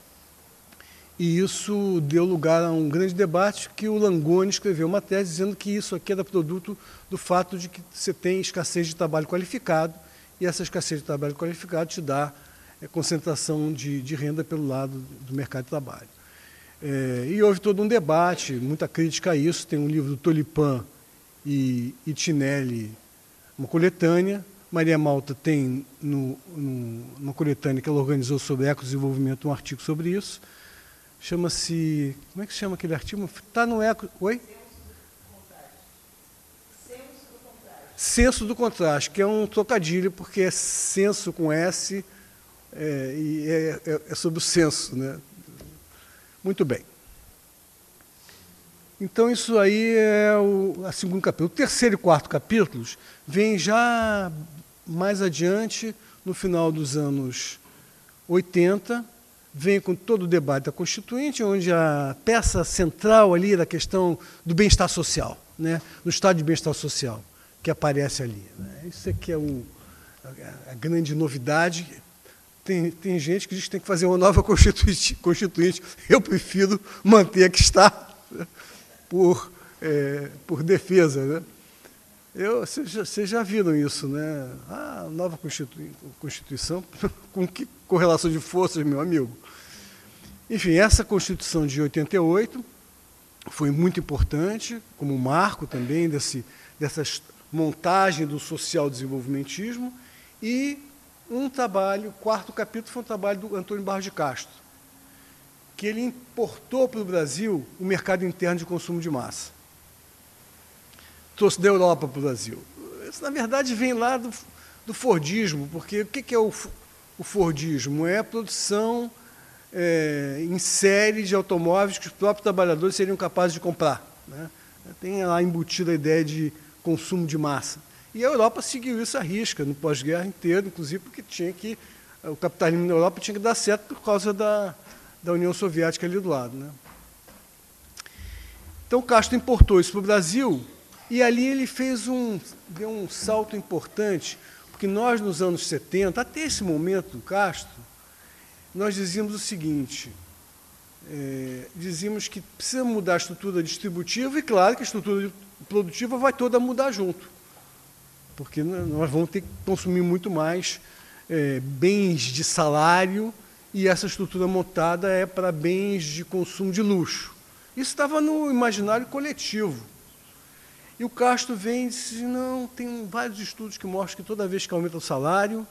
E isso deu lugar a um grande debate que o Langoni escreveu uma tese dizendo que isso aqui era produto do fato de que você tem escassez de trabalho qualificado e essa escassez de trabalho qualificado te dá é, concentração de, de renda pelo lado do mercado de trabalho. É, e houve todo um debate, muita crítica a isso. Tem um livro do Tolipan e, e Tinelli, uma coletânea. Maria Malta tem no, no, uma coletânea que ela organizou sobre ecodesenvolvimento um artigo sobre isso. Chama-se. Como é que chama aquele artigo? Está no Eco. Oi? Senso do contraste, que é um trocadilho, porque é senso com S é, e é, é, é sobre o senso, né? Muito bem. Então, isso aí é o a segundo capítulo. O terceiro e quarto capítulos vêm já mais adiante, no final dos anos 80, vem com todo o debate da Constituinte, onde a peça central ali da questão do bem-estar social, né? no estado de bem-estar social, que aparece ali. Né? Isso aqui é o, a, a grande novidade tem, tem gente que diz que tem que fazer uma nova constituinte. constituinte. Eu prefiro manter a que está né, por, é, por defesa. Né? Eu, vocês, já, já viram isso, né? Ah, nova Constituição, com que correlação de forças, meu amigo? Enfim, essa Constituição de 88 foi muito importante, como marco também desse, dessa montagem do social-desenvolvimentismo, e um trabalho, o quarto capítulo foi um trabalho do Antônio Barros de Castro, que ele importou para o Brasil o mercado interno de consumo de massa trouxe da Europa para o Brasil. Isso, na verdade, vem lá do, do Fordismo, porque o que é o, o Fordismo? É a produção é, em série de automóveis que os próprios trabalhadores seriam capazes de comprar. Né? Tem lá embutida a ideia de consumo de massa. E a Europa seguiu isso à risca no pós-guerra inteiro, inclusive porque tinha que o capitalismo na Europa tinha que dar certo por causa da, da União Soviética ali do lado. Né? Então Castro importou isso para o Brasil e ali ele fez um, deu um salto importante, porque nós, nos anos 70, até esse momento, Castro, nós dizíamos o seguinte, é, dizíamos que precisa mudar a estrutura distributiva, e claro que a estrutura produtiva vai toda mudar junto, porque nós vamos ter que consumir muito mais é, bens de salário, e essa estrutura montada é para bens de consumo de luxo. Isso estava no imaginário coletivo. E o Castro vem e diz, não, tem vários estudos que mostram que toda vez que aumenta o salário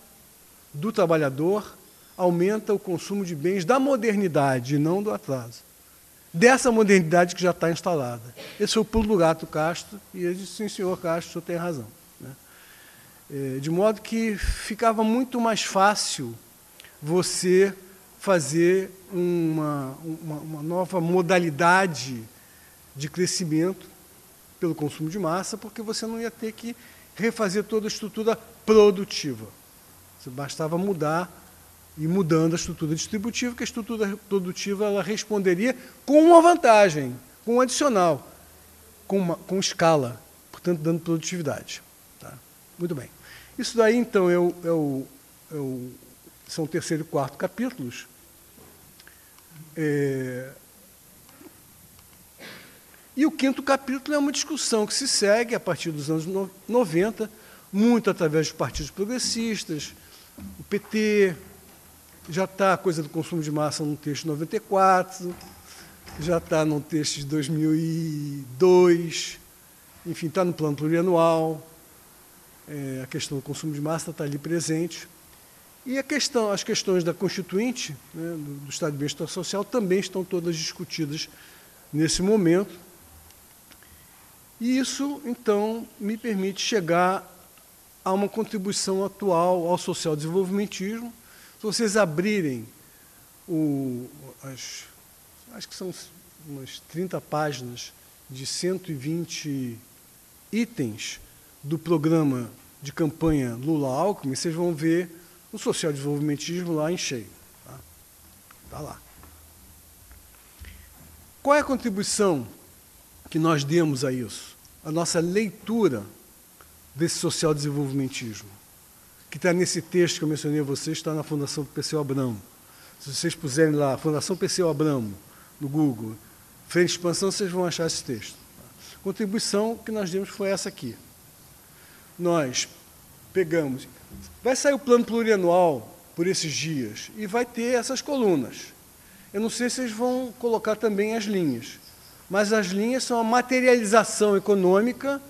do trabalhador, aumenta o consumo de bens da modernidade, não do atraso. Dessa modernidade que já está instalada. Esse foi o pulo do gato Castro, e ele disse, sim, senhor Castro, o senhor tem razão. Né? É, de modo que ficava muito mais fácil você fazer uma, uma, uma nova modalidade de crescimento pelo consumo de massa, porque você não ia ter que refazer toda a estrutura produtiva. Você bastava mudar e mudando a estrutura distributiva, que a estrutura produtiva ela responderia com uma vantagem, com um adicional, com, uma, com escala, portanto, dando produtividade. Tá? Muito bem. Isso daí, então, é é é são o terceiro e quarto capítulos. É, e o quinto capítulo é uma discussão que se segue a partir dos anos 90, muito através dos partidos progressistas, o PT, já está a coisa do consumo de massa no texto de 94, já está no texto de 2002, enfim, está no plano plurianual, é, a questão do consumo de massa está ali presente. E a questão, as questões da Constituinte, né, do, do Estado de Bem-Estar Social, também estão todas discutidas nesse momento. E isso, então, me permite chegar a uma contribuição atual ao social-desenvolvimentismo. Se vocês abrirem o, as, acho que são umas 30 páginas de 120 itens do programa de campanha Lula-Alckmin, vocês vão ver o social-desenvolvimentismo lá em cheio. Está tá lá. Qual é a contribuição que nós demos a isso, a nossa leitura desse social-desenvolvimentismo, que está nesse texto que eu mencionei a vocês, está na Fundação Perseu Abramo. Se vocês puserem lá, Fundação Perseu Abramo, no Google, Frente Expansão, vocês vão achar esse texto. A contribuição que nós demos foi essa aqui. Nós pegamos, vai sair o plano plurianual por esses dias, e vai ter essas colunas. Eu não sei se vocês vão colocar também as linhas mas as linhas são a materialização econômica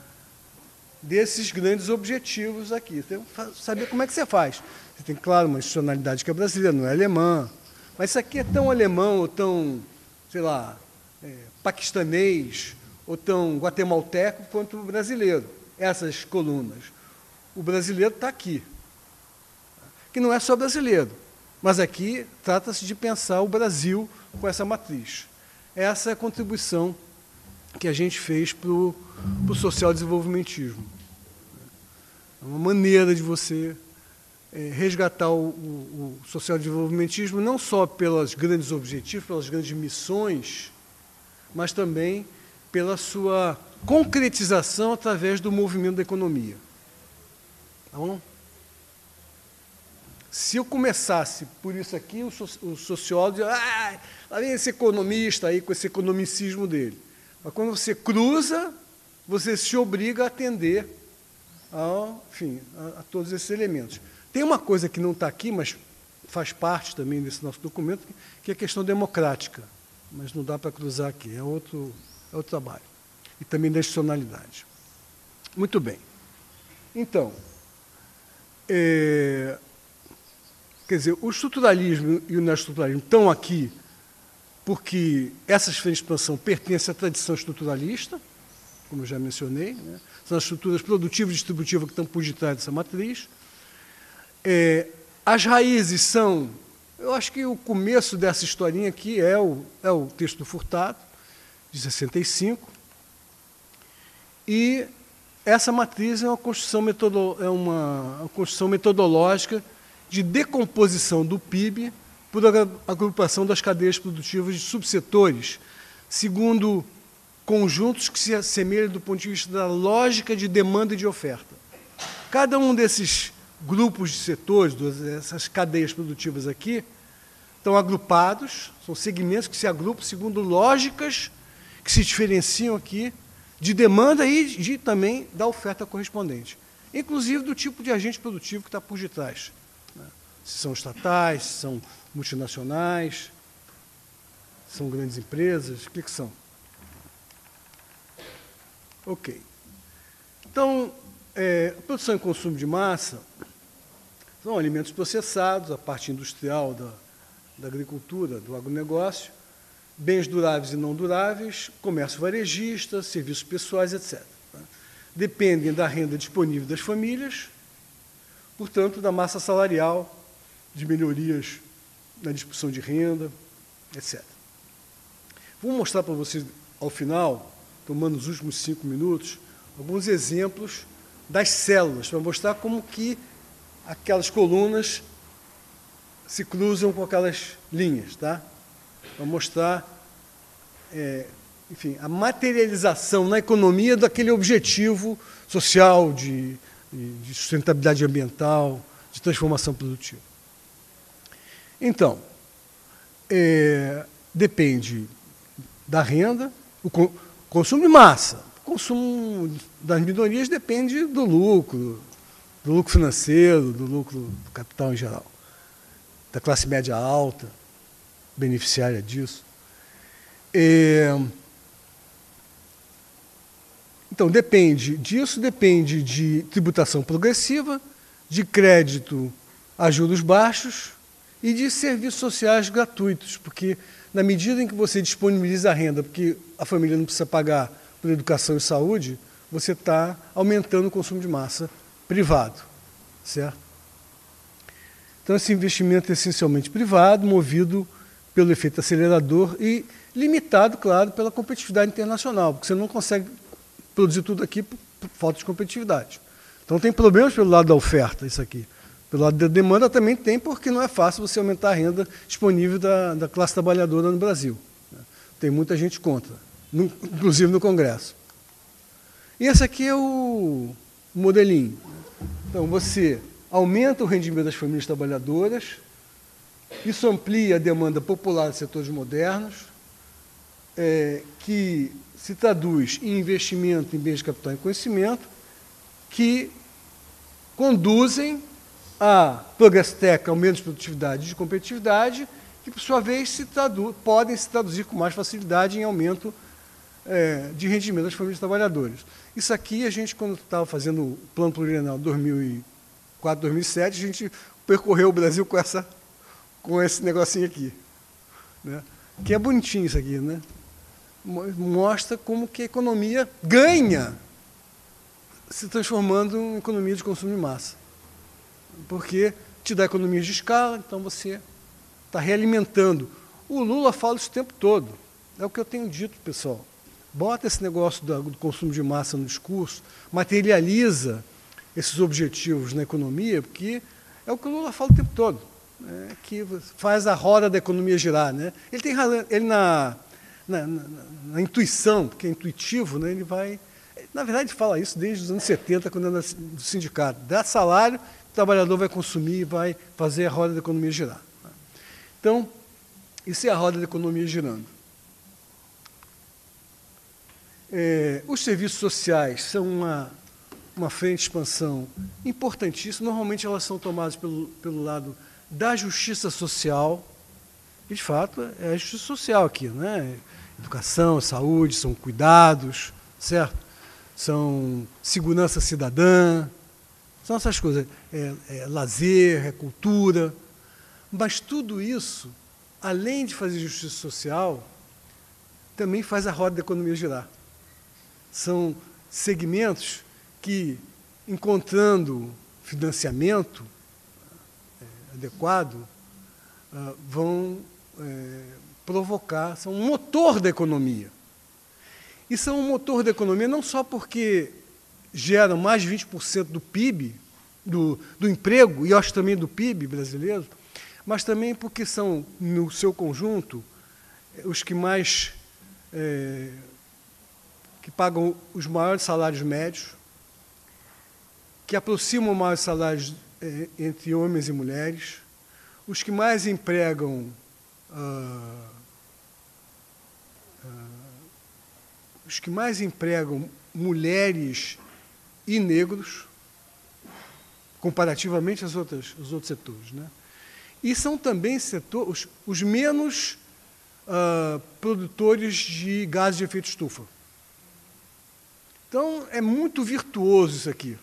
desses grandes objetivos aqui. Tem que saber como é que você faz. Você tem, claro, uma institucionalidade que é brasileira, não é alemã. Mas isso aqui é tão alemão ou tão, sei lá, é, paquistanês ou tão guatemalteco quanto o brasileiro. Essas colunas. O brasileiro está aqui. Que não é só brasileiro, mas aqui trata-se de pensar o Brasil com essa matriz. Essa é a contribuição que a gente fez para o social-desenvolvimentismo. É uma maneira de você é, resgatar o, o, o social-desenvolvimentismo não só pelos grandes objetivos, pelas grandes missões, mas também pela sua concretização através do movimento da economia. Tá bom? Se eu começasse por isso aqui, o, so, o sociólogo diz, ah, lá vem esse economista aí com esse economicismo dele. Mas quando você cruza, você se obriga a atender a, enfim, a, a todos esses elementos. Tem uma coisa que não está aqui, mas faz parte também desse nosso documento, que é a questão democrática. Mas não dá para cruzar aqui, é outro, é outro trabalho. E também da institucionalidade. Muito bem. Então, é, quer dizer, o estruturalismo e o neoestruturalismo estão aqui porque essas frentes de expansão pertencem à tradição estruturalista, como eu já mencionei, né? são as estruturas produtivas e distributivas que estão por detrás dessa matriz. É, as raízes são, eu acho que o começo dessa historinha aqui é o, é o texto do Furtado, de 65, e essa matriz é uma construção, é uma, uma construção metodológica de decomposição do PIB por agrupação das cadeias produtivas de subsetores, segundo conjuntos que se assemelham do ponto de vista da lógica de demanda e de oferta. Cada um desses grupos de setores, essas cadeias produtivas aqui, estão agrupados, são segmentos que se agrupam segundo lógicas que se diferenciam aqui de demanda e de, também da oferta correspondente, inclusive do tipo de agente produtivo que está por detrás. Né? Se são estatais, se são multinacionais, são grandes empresas, o que, que são? Ok. Então, é, produção e consumo de massa são alimentos processados, a parte industrial da, da agricultura, do agronegócio, bens duráveis e não duráveis, comércio varejista, serviços pessoais, etc. Tá? Dependem da renda disponível das famílias, portanto, da massa salarial, de melhorias na distribuição de renda, etc. Vou mostrar para vocês, ao final, tomando os últimos cinco minutos, alguns exemplos das células, para mostrar como que aquelas colunas se cruzam com aquelas linhas, tá? para mostrar, é, enfim, a materialização na economia daquele objetivo social de, de sustentabilidade ambiental, de transformação produtiva. Então, é, depende da renda, o consumo de massa. O consumo das minorias depende do lucro, do lucro financeiro, do lucro do capital em geral, da classe média alta beneficiária disso. É, então, depende disso, depende de tributação progressiva, de crédito a juros baixos e de serviços sociais gratuitos, porque na medida em que você disponibiliza a renda, porque a família não precisa pagar por educação e saúde, você está aumentando o consumo de massa privado, certo? Então, esse investimento é essencialmente privado, movido pelo efeito acelerador e limitado, claro, pela competitividade internacional, porque você não consegue produzir tudo aqui por, falta de competitividade. Então tem problemas pelo lado da oferta, isso aqui. Pelo lado da demanda também tem, porque não é fácil você aumentar a renda disponível da, da classe trabalhadora no Brasil. Tem muita gente contra, no, inclusive no Congresso. E esse aqui é o modelinho. Então, você aumenta o rendimento das famílias trabalhadoras, isso amplia a demanda popular de setores modernos, é, que se traduz em investimento em bens de capital e conhecimento, que conduzem a progresstec, aumento de produtividade de competitividade, que, por sua vez, se podem se traduzir com mais facilidade em aumento é, de rendimento das famílias trabalhadoras. Isso aqui, a gente, quando estava fazendo o plano plurianual 2004, 2007, a gente percorreu o Brasil com essa com esse negocinho aqui. Né? Que é bonitinho isso aqui, né? Mostra como que a economia ganha se transformando em economia de consumo de massa. Porque te dá economia de escala, então você está realimentando. O Lula fala isso o tempo todo. É o que eu tenho dito, pessoal. Bota esse negócio do consumo de massa no discurso, materializa esses objetivos na economia, porque é o que o Lula fala o tempo todo né, que faz a roda da economia girar. Né? Ele tem ele na, na, na, na intuição, porque é intuitivo, né, ele vai. Na verdade, fala isso desde os anos 70, quando era do sindicato. Dá salário, trabalhador vai consumir, vai fazer a roda da economia girar. Então, isso é a roda da economia girando. É, os serviços sociais são uma, uma frente de expansão importantíssima. Normalmente elas são tomadas pelo, pelo lado da justiça social, e de fato é a justiça social aqui, né? Educação, saúde, são cuidados, certo? São segurança cidadã, são essas coisas. É, é lazer, é cultura. Mas tudo isso, além de fazer justiça social, também faz a roda da economia girar. São segmentos que, encontrando financiamento é, adequado, uh, vão é, provocar, são um motor da economia. E são um motor da economia não só porque geram mais de 20% do PIB, do, do emprego, e acho também do PIB brasileiro, mas também porque são, no seu conjunto, os que mais. É, que pagam os maiores salários médios, que aproximam maiores salários é, entre homens e mulheres, os que mais empregam ah, ah, os que mais empregam mulheres e negros, comparativamente aos outros, aos outros setores. Né? E são também setores, os, os menos uh, produtores de gases de efeito estufa. Então, é muito virtuoso isso aqui.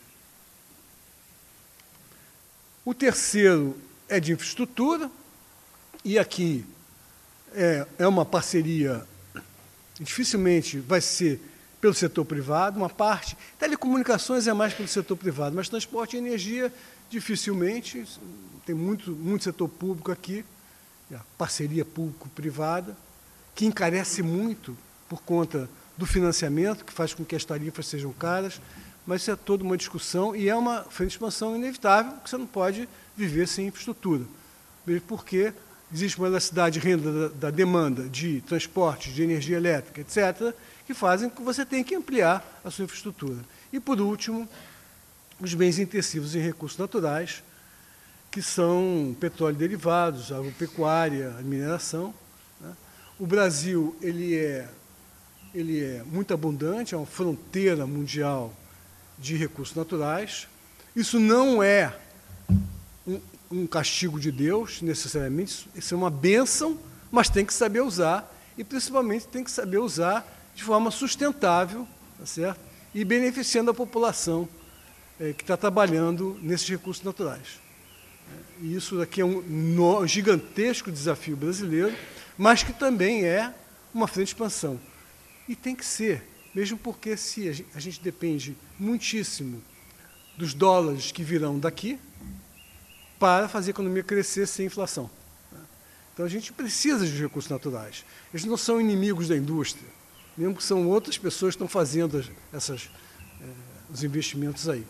O terceiro é de infraestrutura, e aqui é, é uma parceria, dificilmente vai ser pelo setor privado, uma parte. Telecomunicações é mais pelo setor privado, mas transporte e energia, dificilmente. Tem muito, muito setor público aqui, parceria público-privada, que encarece muito por conta do financiamento, que faz com que as tarifas sejam caras, mas isso é toda uma discussão e é uma frente de expansão inevitável, porque você não pode viver sem infraestrutura. Mesmo porque existe uma elasticidade de renda da, da demanda de transporte, de energia elétrica, etc., que fazem com que você tenha que ampliar a sua infraestrutura. E, por último, os bens intensivos em recursos naturais, que são petróleo derivados, agropecuária, mineração. Né? O Brasil ele é, ele é muito abundante, é uma fronteira mundial de recursos naturais. Isso não é um, um castigo de Deus, necessariamente, isso é uma bênção, mas tem que saber usar, e principalmente tem que saber usar de forma sustentável, tá certo? e beneficiando a população é, que está trabalhando nesses recursos naturais. E isso daqui é um no, gigantesco desafio brasileiro, mas que também é uma frente de expansão. E tem que ser, mesmo porque se a gente, a gente depende muitíssimo dos dólares que virão daqui, para fazer a economia crescer sem inflação. Então a gente precisa de recursos naturais. Eles não são inimigos da indústria, mesmo que são outras pessoas que estão fazendo essas, eh, os investimentos aí.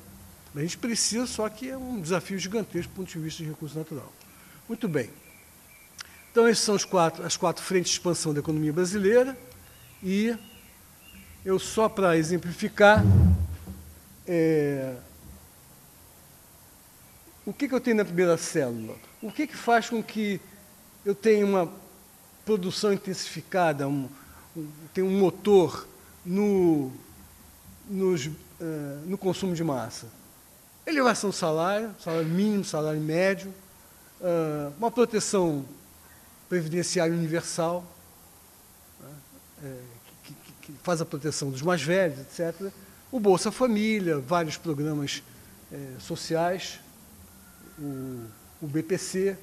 A gente precisa, só que é um desafio gigantesco do ponto de vista de recurso natural. Muito bem. Então, essas são quatro, as quatro frentes de expansão da economia brasileira. E eu, só para exemplificar, é, o que, que eu tenho na primeira célula? O que, que faz com que eu tenha uma produção intensificada, tenha um motor no, nos, uh, no consumo de massa? Elevação do salário, salário mínimo, salário médio, uh, uma proteção previdenciária universal, uh, que, que, que, faz a proteção dos mais velhos, etc. O Bolsa Família, vários programas eh, sociais, o, o BPC.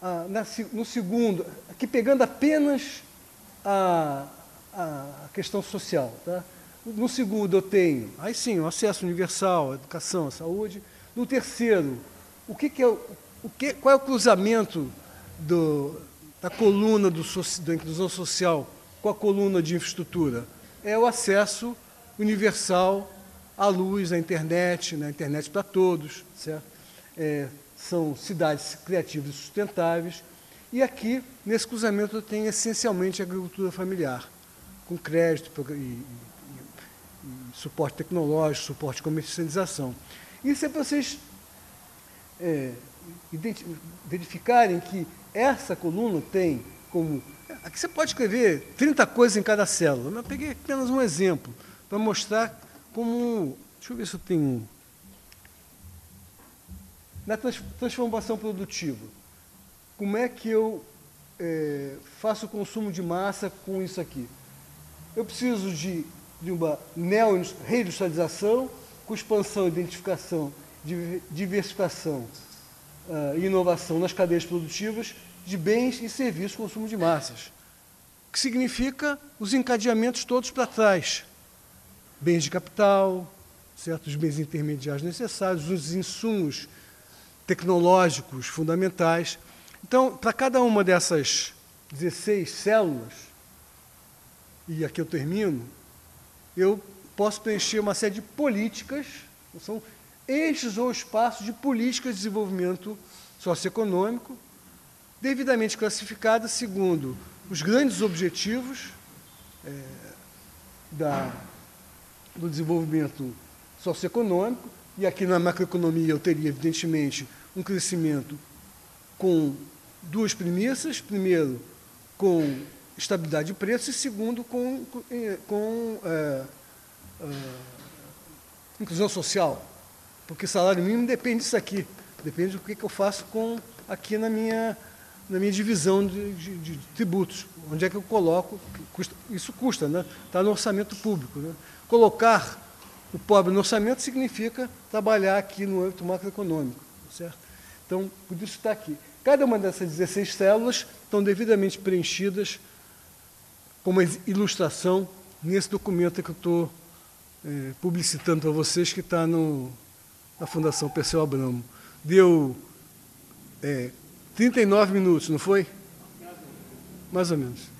Ah, na, no segundo, aqui pegando apenas a, a questão social. Tá? No segundo eu tenho, aí sim, o acesso universal, a educação, a saúde. No terceiro, o que, que é o que, qual é o cruzamento do, da coluna do, da inclusão social com a coluna de infraestrutura? É o acesso universal à luz, à internet, na né? internet para todos, certo? é, são cidades criativas e sustentáveis. E aqui, nesse cruzamento, eu tenho essencialmente a agricultura familiar, com crédito e, e, e suporte tecnológico, suporte de comercialização. Isso é para vocês é, verificarem que essa coluna tem como. Aqui você pode escrever 30 coisas em cada célula, mas eu peguei apenas um exemplo para mostrar como. Deixa eu ver se eu tenho. Na transformação produtiva, como é que eu é, faço o consumo de massa com isso aqui? Eu preciso de, de uma neo-reindustrialização com expansão, identificação, diversificação uh, e inovação nas cadeias produtivas de bens e serviços consumo de massas, que significa os encadeamentos todos para trás. Bens de capital, certos bens intermediários necessários, os insumos tecnológicos fundamentais. Então, para cada uma dessas 16 células, e aqui eu termino, eu posso preencher uma série de políticas, são eixos ou espaços de políticas de desenvolvimento socioeconômico, devidamente classificadas segundo os grandes objetivos é, da, do desenvolvimento socioeconômico, e aqui na macroeconomia eu teria, evidentemente, um crescimento com duas premissas. Primeiro, com estabilidade de preços, e segundo, com, com, com é, é, inclusão social. Porque salário mínimo depende disso aqui, depende do que, que eu faço com aqui na minha, na minha divisão de, de, de tributos. Onde é que eu coloco? Custa, isso custa, né? Está no orçamento público. Né? Colocar o pobre no orçamento significa trabalhar aqui no âmbito macroeconômico, certo? Então, por isso está aqui. Cada uma dessas 16 células estão devidamente preenchidas com uma ilustração nesse documento que eu estou é, publicitando para vocês, que está na Fundação Perseu Abramo. Deu é, 39 minutos, não foi? Mais ou menos.